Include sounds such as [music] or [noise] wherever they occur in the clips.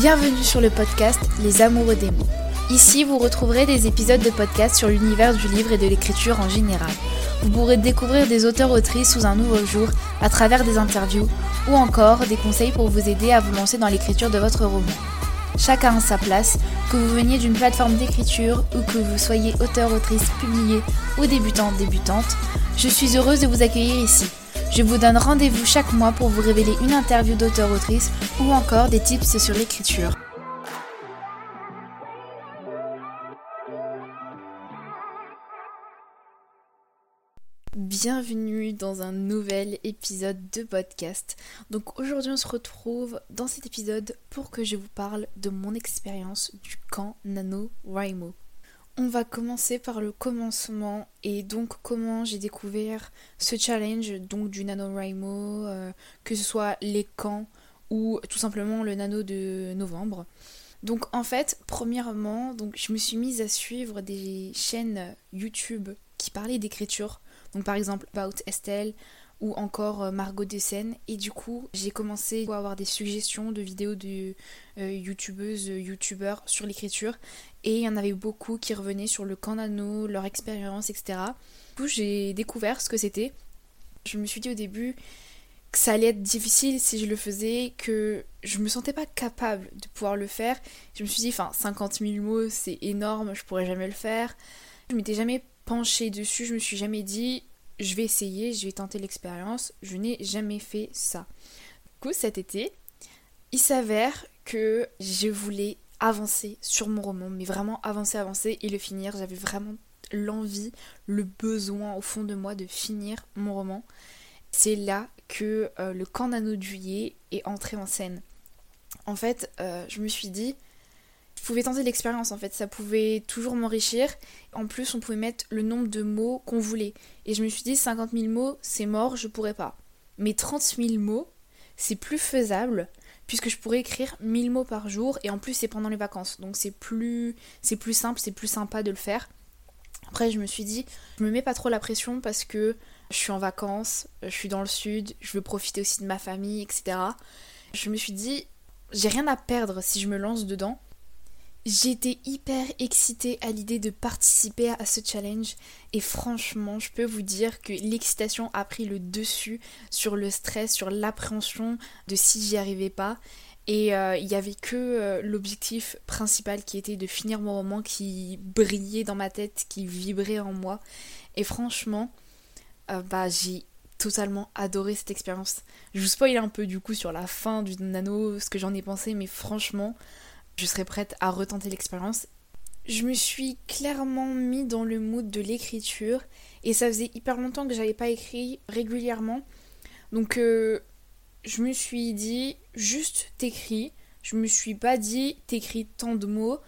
Bienvenue sur le podcast Les Amoureux des mots. Ici, vous retrouverez des épisodes de podcast sur l'univers du livre et de l'écriture en général. Vous pourrez découvrir des auteurs-autrices sous un nouveau jour à travers des interviews ou encore des conseils pour vous aider à vous lancer dans l'écriture de votre roman. Chacun a sa place, que vous veniez d'une plateforme d'écriture ou que vous soyez auteur-autrice publié ou débutant débutante, je suis heureuse de vous accueillir ici. Je vous donne rendez-vous chaque mois pour vous révéler une interview d'auteur-autrice ou encore des tips sur l'écriture. Bienvenue dans un nouvel épisode de podcast. Donc aujourd'hui on se retrouve dans cet épisode pour que je vous parle de mon expérience du camp NaNoWriMo. On va commencer par le commencement et donc comment j'ai découvert ce challenge donc du NaNoWriMo, euh, que ce soit les camps ou tout simplement le nano de novembre. Donc en fait, premièrement, je me suis mise à suivre des chaînes YouTube qui parlaient d'écriture. Donc par exemple About Estelle ou encore euh, Margot Dessen et du coup j'ai commencé à avoir des suggestions de vidéos de euh, youtubeuses, youtubeurs sur l'écriture et il y en avait beaucoup qui revenaient sur le canano, leur expérience, etc. Du coup j'ai découvert ce que c'était. Je me suis dit au début que ça allait être difficile si je le faisais, que je me sentais pas capable de pouvoir le faire. Je me suis dit, enfin, 50 000 mots, c'est énorme, je pourrais jamais le faire. Je m'étais jamais penchée dessus, je me suis jamais dit, je vais essayer, je vais tenter l'expérience. Je n'ai jamais fait ça. Du coup, cet été, il s'avère que je voulais avancer sur mon roman, mais vraiment avancer, avancer et le finir. J'avais vraiment l'envie, le besoin au fond de moi de finir mon roman. C'est là que euh, le camp juillet est entré en scène. En fait, euh, je me suis dit, je pouvais tenter l'expérience en fait, ça pouvait toujours m'enrichir. En plus, on pouvait mettre le nombre de mots qu'on voulait. Et je me suis dit, 50 000 mots, c'est mort, je pourrais pas. Mais 30 000 mots, c'est plus faisable puisque je pourrais écrire 1000 mots par jour et en plus c'est pendant les vacances. Donc c'est plus, c'est plus simple, c'est plus sympa de le faire. Après, je me suis dit, je me mets pas trop la pression parce que je suis en vacances, je suis dans le sud, je veux profiter aussi de ma famille, etc. Je me suis dit, j'ai rien à perdre si je me lance dedans. J'étais hyper excitée à l'idée de participer à ce challenge et franchement je peux vous dire que l'excitation a pris le dessus sur le stress, sur l'appréhension de si j'y arrivais pas et euh, il n'y avait que euh, l'objectif principal qui était de finir mon roman qui brillait dans ma tête, qui vibrait en moi et franchement euh, bah j'ai totalement adoré cette expérience. Je vous spoil un peu du coup sur la fin du nano, ce que j'en ai pensé mais franchement je serais prête à retenter l'expérience. Je me suis clairement mis dans le mood de l'écriture et ça faisait hyper longtemps que j'avais pas écrit régulièrement. Donc euh, je me suis dit juste t'écris. Je me suis pas dit t'écris tant de mots.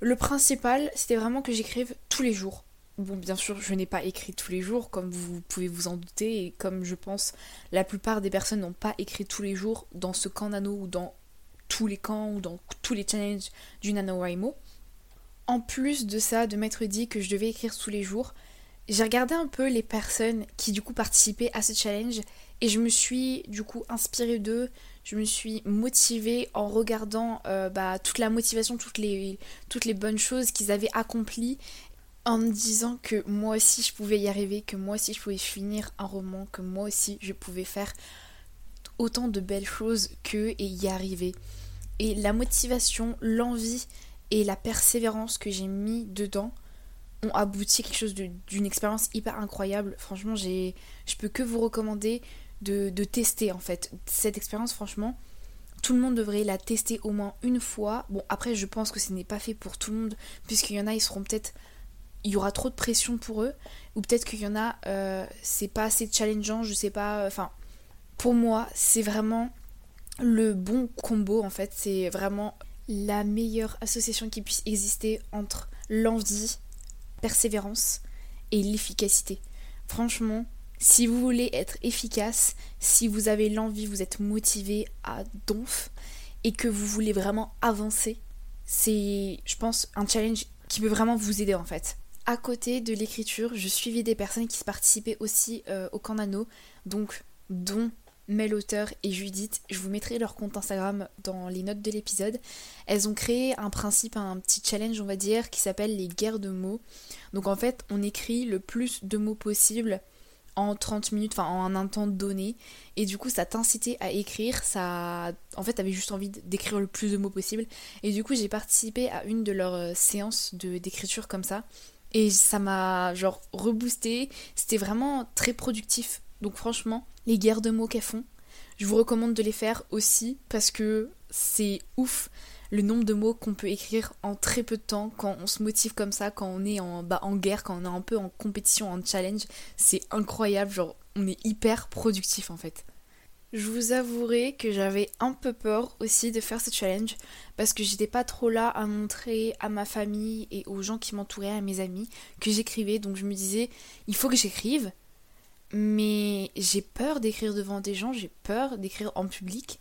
Le principal c'était vraiment que j'écrive tous les jours. Bon, bien sûr, je n'ai pas écrit tous les jours, comme vous pouvez vous en douter, et comme je pense la plupart des personnes n'ont pas écrit tous les jours dans ce camp nano ou dans tous les camps ou dans tous les challenges du NaNoWriMo. En plus de ça, de m'être dit que je devais écrire tous les jours, j'ai regardé un peu les personnes qui du coup participaient à ce challenge et je me suis du coup inspirée d'eux, je me suis motivée en regardant euh, bah, toute la motivation, toutes les, toutes les bonnes choses qu'ils avaient accomplies en me disant que moi aussi je pouvais y arriver, que moi aussi je pouvais finir un roman, que moi aussi je pouvais faire autant de belles choses que et y arriver. Et la motivation, l'envie et la persévérance que j'ai mis dedans ont abouti à quelque chose d'une expérience hyper incroyable. Franchement, je peux que vous recommander de, tester en fait cette expérience. Franchement, tout le monde devrait la tester au moins une fois. Bon, après, je pense que ce n'est pas fait pour tout le monde, puisqu'il y en a, ils seront peut-être. Il y aura trop de pression pour eux, ou peut-être qu'il y en a, euh, c'est pas assez challengeant, je sais pas. Enfin, pour moi, c'est vraiment le bon combo en fait. C'est vraiment la meilleure association qui puisse exister entre l'envie, persévérance et l'efficacité. Franchement, si vous voulez être efficace, si vous avez l'envie, vous êtes motivé à donf et que vous voulez vraiment avancer, c'est, je pense, un challenge qui peut vraiment vous aider en fait. À côté de l'écriture, je suivais des personnes qui participaient aussi euh, au Canano, donc dont Mel Auteur et Judith. Je vous mettrai leur compte Instagram dans les notes de l'épisode. Elles ont créé un principe, un petit challenge, on va dire, qui s'appelle les guerres de mots. Donc en fait, on écrit le plus de mots possible en 30 minutes, enfin en un temps donné. Et du coup, ça t'incitait à écrire. Ça, en fait, t'avais juste envie d'écrire le plus de mots possible. Et du coup, j'ai participé à une de leurs euh, séances d'écriture comme ça. Et ça m'a genre reboosté. C'était vraiment très productif. Donc franchement, les guerres de mots qu'elles font, je vous recommande de les faire aussi parce que c'est ouf le nombre de mots qu'on peut écrire en très peu de temps quand on se motive comme ça, quand on est en, bah, en guerre, quand on est un peu en compétition, en challenge. C'est incroyable, genre on est hyper productif en fait. Je vous avouerai que j'avais un peu peur aussi de faire ce challenge parce que j'étais pas trop là à montrer à ma famille et aux gens qui m'entouraient, à mes amis, que j'écrivais. Donc je me disais, il faut que j'écrive, mais j'ai peur d'écrire devant des gens, j'ai peur d'écrire en public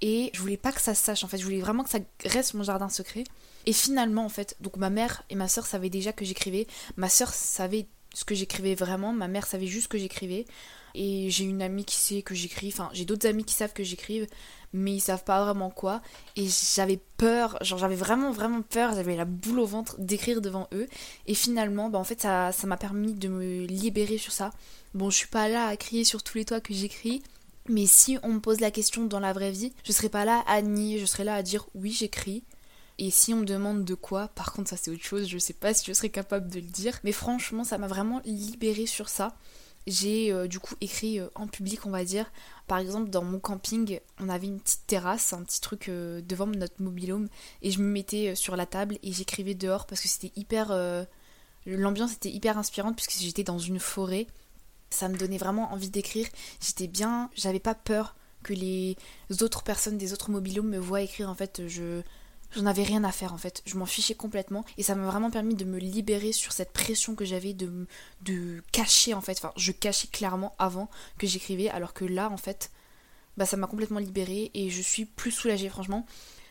et je voulais pas que ça se sache en fait, je voulais vraiment que ça reste mon jardin secret. Et finalement en fait, donc ma mère et ma soeur savaient déjà que j'écrivais, ma soeur savait ce que j'écrivais vraiment, ma mère savait juste que j'écrivais. Et j'ai une amie qui sait que j'écris, enfin j'ai d'autres amis qui savent que j'écrive, mais ils savent pas vraiment quoi. Et j'avais peur, genre j'avais vraiment vraiment peur, j'avais la boule au ventre d'écrire devant eux. Et finalement, bah en fait ça m'a permis de me libérer sur ça. Bon, je suis pas là à crier sur tous les toits que j'écris, mais si on me pose la question dans la vraie vie, je serai pas là à nier, je serai là à dire oui j'écris. Et si on me demande de quoi, par contre ça c'est autre chose, je sais pas si je serais capable de le dire. Mais franchement ça m'a vraiment libérée sur ça j'ai euh, du coup écrit euh, en public, on va dire. Par exemple, dans mon camping, on avait une petite terrasse, un petit truc euh, devant notre mobilhome, et je me mettais sur la table et j'écrivais dehors parce que c'était hyper. L'ambiance était hyper inspirante puisque j'étais dans une forêt. Ça me donnait vraiment envie d'écrire. J'étais bien, j'avais pas peur que les autres personnes des autres mobilhomes me voient écrire. En fait, je, J'en avais rien à faire en fait, je m'en fichais complètement et ça m'a vraiment permis de me libérer sur cette pression que j'avais de, de cacher en fait. Enfin, je cachais clairement avant que j'écrivais alors que là en fait, bah ça m'a complètement libérée et je suis plus soulagée franchement.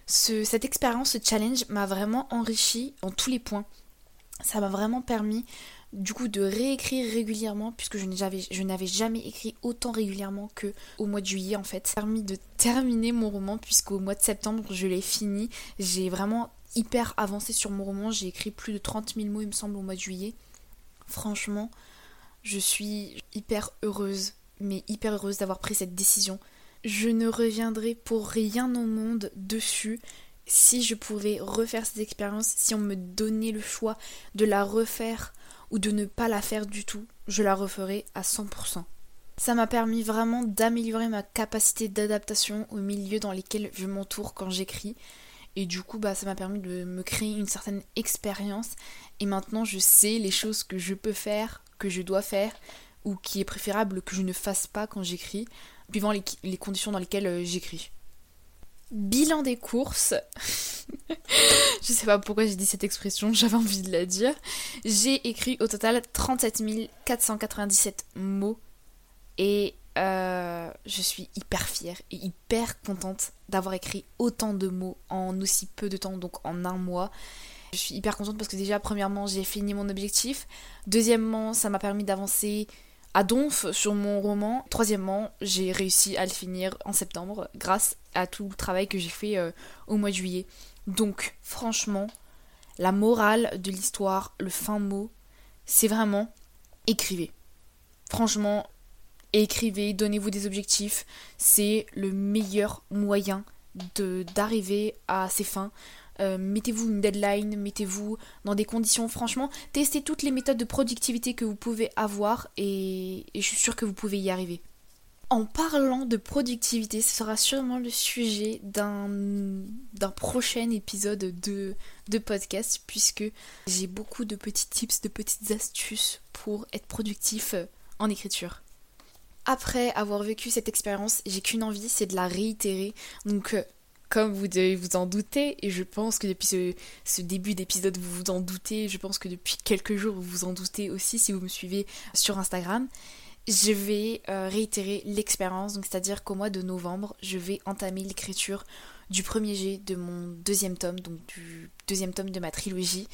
Ce, cette expérience, ce challenge m'a vraiment enrichi en tous les points. Ça m'a vraiment permis du coup de réécrire régulièrement puisque je n'avais jamais écrit autant régulièrement que au mois de juillet en fait. Permis de terminer mon roman puisqu'au mois de septembre je l'ai fini. J'ai vraiment hyper avancé sur mon roman. J'ai écrit plus de 30 000 mots il me semble au mois de juillet. Franchement, je suis hyper heureuse, mais hyper heureuse d'avoir pris cette décision. Je ne reviendrai pour rien au monde dessus si je pouvais refaire cette expérience, si on me donnait le choix de la refaire ou de ne pas la faire du tout, je la referai à 100%. Ça m'a permis vraiment d'améliorer ma capacité d'adaptation au milieu dans lesquels je m'entoure quand j'écris. Et du coup, bah, ça m'a permis de me créer une certaine expérience. Et maintenant, je sais les choses que je peux faire, que je dois faire, ou qui est préférable que je ne fasse pas quand j'écris, suivant les, les conditions dans lesquelles euh, j'écris. Bilan des courses. [laughs] je sais pas pourquoi j'ai dit cette expression, [laughs] j'avais envie de la dire. J'ai écrit au total 37 497 mots et euh, je suis hyper fière et hyper contente d'avoir écrit autant de mots en aussi peu de temps, donc en un mois. Je suis hyper contente parce que déjà, premièrement, j'ai fini mon objectif. Deuxièmement, ça m'a permis d'avancer à Donf sur mon roman. Troisièmement, j'ai réussi à le finir en septembre grâce à tout le travail que j'ai fait euh, au mois de juillet. Donc, franchement, la morale de l'histoire, le fin mot, c'est vraiment écrivez. Franchement, écrivez, donnez-vous des objectifs. C'est le meilleur moyen d'arriver à ses fins. Euh, mettez-vous une deadline, mettez-vous dans des conditions, franchement, testez toutes les méthodes de productivité que vous pouvez avoir et, je suis sûre que vous pouvez y arriver. En parlant de productivité, ce sera sûrement le sujet d'un prochain épisode de, de podcast puisque j'ai beaucoup de petits tips, de petites astuces pour être productif en écriture. Après avoir vécu cette expérience, j'ai qu'une envie, c'est de la réitérer. Donc euh, comme vous devez vous en douter, et je pense que depuis ce, début d'épisode vous vous en doutez, je pense que depuis quelques jours vous vous en doutez aussi si vous me suivez sur Instagram, je vais euh, réitérer l'expérience, donc c'est-à-dire qu'au mois de novembre, je vais entamer l'écriture du premier jet de mon deuxième tome, donc du deuxième tome de ma trilogie,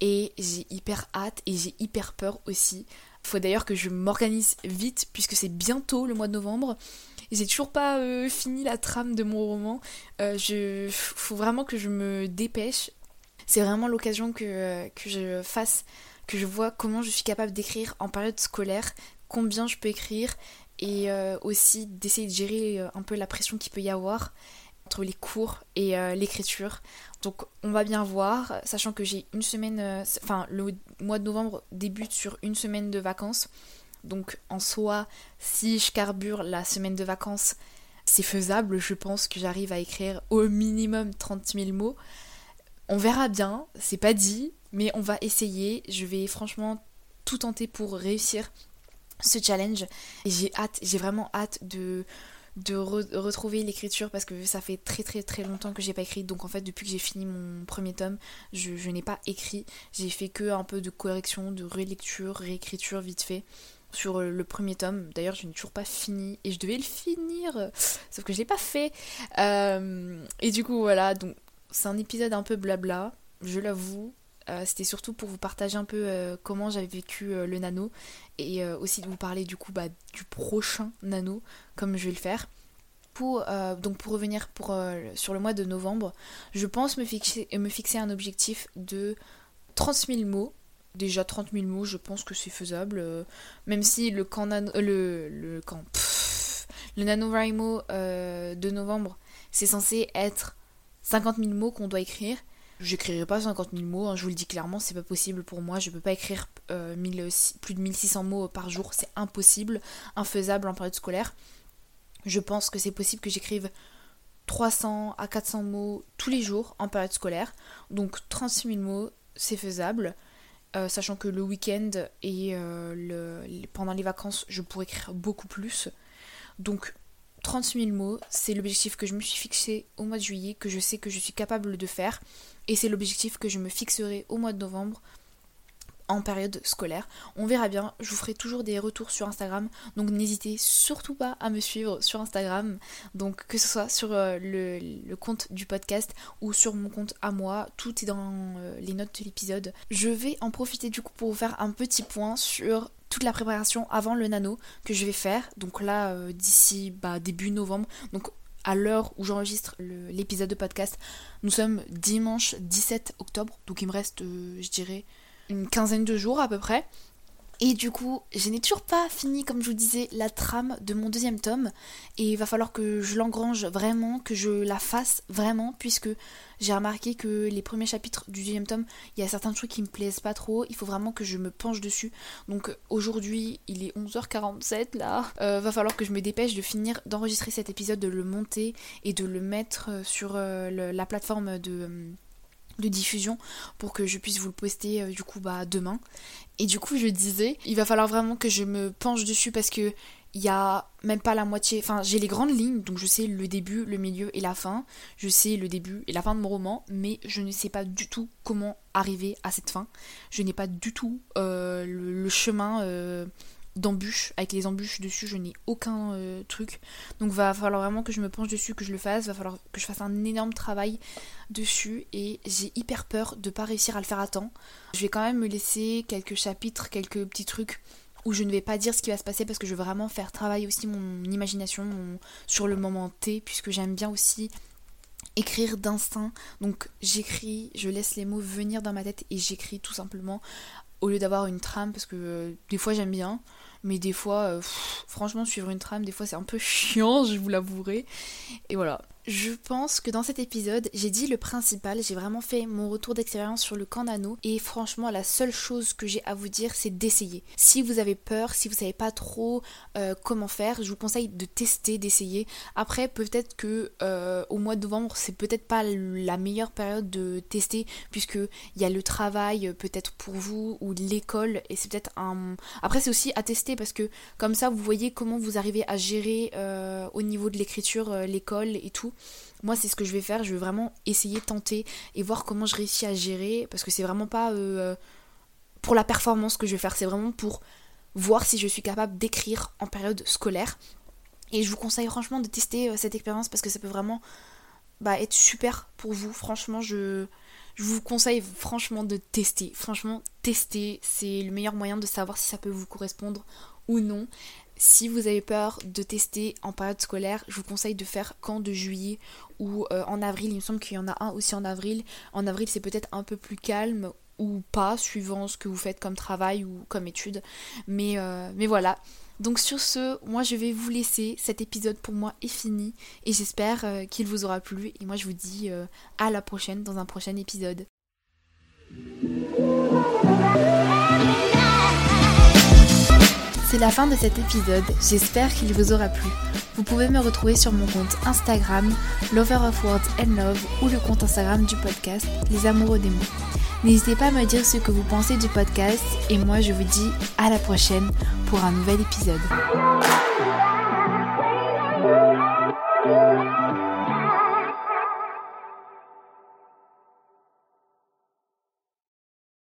et j'ai hyper hâte et j'ai hyper peur aussi. Faut d'ailleurs que je m'organise vite puisque c'est bientôt le mois de novembre J'ai toujours pas euh, fini la trame de mon roman. Euh, je faut vraiment que je me dépêche. C'est vraiment l'occasion que, que je fasse, que je vois comment je suis capable d'écrire en période scolaire, combien je peux écrire et aussi d'essayer de gérer un peu la pression qu'il peut y avoir entre les cours et l'écriture. Donc on va bien voir, sachant que j'ai une semaine, enfin le mois de novembre débute sur une semaine de vacances. Donc en soi, si je carbure la semaine de vacances, c'est faisable. Je pense que j'arrive à écrire au minimum 30 000 mots. On verra bien, c'est pas dit, mais on va essayer. Je vais franchement tout tenter pour réussir ce challenge. J'ai hâte, j'ai vraiment hâte de, de retrouver l'écriture parce que ça fait très très très longtemps que j'ai pas écrit. Donc en fait, depuis que j'ai fini mon premier tome, je, je n'ai pas écrit. J'ai fait que un peu de correction, de relecture, réécriture vite fait sur euh, le premier tome. D'ailleurs, je n'ai toujours pas fini et je devais le finir, sauf que je l'ai pas fait. Euh, et du coup, voilà, donc c'est un épisode un peu blabla, je l'avoue. Euh, c'était surtout pour vous partager un peu comment j'avais vécu le nano et aussi de vous parler du coup bah, du prochain nano, comme je vais le faire. Pour, donc pour revenir pour, sur le mois de novembre, je pense me fixer, me fixer un objectif de 30 000 mots Déjà 30 000 mots, je pense que c'est faisable. Euh, même si le camp nano, euh, le, le camp, le NaNoWriMo euh, de novembre, c'est censé être 50 000 mots qu'on doit écrire. J'écrirai pas 50 000 mots, hein, je vous le dis clairement, c'est pas possible pour moi. Je peux pas écrire plus de 1600 mots par jour, c'est impossible, infaisable en période scolaire. Je pense que c'est possible que j'écrive 300 à 400 mots tous les jours en période scolaire. Donc 36 000 mots, c'est faisable. Euh, sachant que le week-end et euh, pendant les vacances, je pourrais écrire beaucoup plus. Donc 30 000 mots, c'est l'objectif que je me suis fixé au mois de juillet, que je sais que je suis capable de faire, et c'est l'objectif que je me fixerai au mois de novembre en période scolaire. On verra bien, je vous ferai toujours des retours sur Instagram, donc n'hésitez surtout pas à me suivre sur Instagram, donc que ce soit sur euh, le, compte du podcast ou sur mon compte à moi, tout est dans euh, les notes de l'épisode. Je vais en profiter du coup pour vous faire un petit point sur toute la préparation avant le nano que je vais faire, donc là euh, d'ici bah, début novembre, donc à l'heure où j'enregistre l'épisode de podcast, nous sommes dimanche 17 octobre, donc il me reste, je dirais, une quinzaine de jours à peu près. Et du coup, je n'ai toujours pas fini, comme je vous disais, la trame de mon deuxième tome. Et il va falloir que je l'engrange vraiment, que je la fasse vraiment, puisque j'ai remarqué que les premiers chapitres du deuxième tome, il y a certains trucs qui me plaisent pas trop. Il faut vraiment que je me penche dessus. Donc aujourd'hui, il est 11h47 là. Euh, va falloir que je me dépêche de finir d'enregistrer cet épisode, de le monter et de le mettre sur euh, la plateforme de de diffusion pour que je puisse vous le poster euh, du coup bah demain. Et du coup je disais, il va falloir vraiment que je me penche dessus parce que il y a même pas la moitié, enfin j'ai les grandes lignes, donc je sais le début, le milieu et la fin, je sais le début et la fin de mon roman, mais je ne sais pas du tout comment arriver à cette fin. Je n'ai pas du tout euh, le, chemin euh, d'embûches, avec les embûches dessus, je n'ai aucun euh, truc. Donc va falloir vraiment que je me penche dessus, que je le fasse, va falloir que je fasse un énorme travail dessus et j'ai hyper peur de pas réussir à le faire à temps. Je vais quand même me laisser quelques chapitres, quelques petits trucs où je ne vais pas dire ce qui va se passer parce que je veux vraiment faire travailler aussi mon imagination sur le moment T puisque j'aime bien aussi écrire d'instinct. Donc j'écris, je laisse les mots venir dans ma tête et j'écris tout simplement au lieu d'avoir une trame parce que euh, des fois j'aime bien mais des fois euh, franchement suivre une trame des fois c'est un peu [laughs] chiant je vous l'avouerai. Et voilà je pense que dans cet épisode, j'ai dit le principal, j'ai vraiment fait mon retour d'expérience sur le camp et franchement la seule chose que j'ai à vous dire c'est d'essayer. Si vous avez peur, si vous savez pas trop euh, comment faire, je vous conseille de tester, d'essayer. Après peut-être que euh, au mois de novembre c'est peut-être pas la meilleure période de tester puisque il y a le travail peut-être pour vous ou l'école et c'est peut-être un. Après c'est aussi à tester parce que comme ça vous voyez comment vous arrivez à gérer euh, au niveau de l'écriture l'école et tout. Moi, c'est ce que je vais faire. Je vais vraiment essayer, tenter et voir comment je réussis à gérer. Parce que c'est vraiment pas euh, pour la performance que je vais faire. C'est vraiment pour voir si je suis capable d'écrire en période scolaire. Et je vous conseille franchement de tester euh, cette expérience parce que ça peut vraiment bah, être super pour vous. Franchement, je vous conseille franchement de tester. Franchement, tester, c'est le meilleur moyen de savoir si ça peut vous correspondre ou non Si vous avez peur de tester en période scolaire, je vous conseille de faire camp de juillet ou euh, en avril. Il me semble qu'il y en a un aussi en avril. En avril, c'est peut-être un peu plus calme ou pas, suivant ce que vous faites comme travail ou comme étude. Mais, euh, mais voilà. Donc sur ce, moi je vais vous laisser. Cet épisode pour moi est fini et j'espère euh, qu'il vous aura plu. Et moi je vous dis à la prochaine dans un prochain épisode. La fin de cet épisode, j'espère qu'il vous aura plu. Vous pouvez me retrouver sur mon compte Instagram, Lover of Words and Love, ou le compte Instagram du podcast, Les Amoureux des mots. N'hésitez pas à me dire ce que vous pensez du podcast, et moi je vous dis à la prochaine pour un nouvel épisode.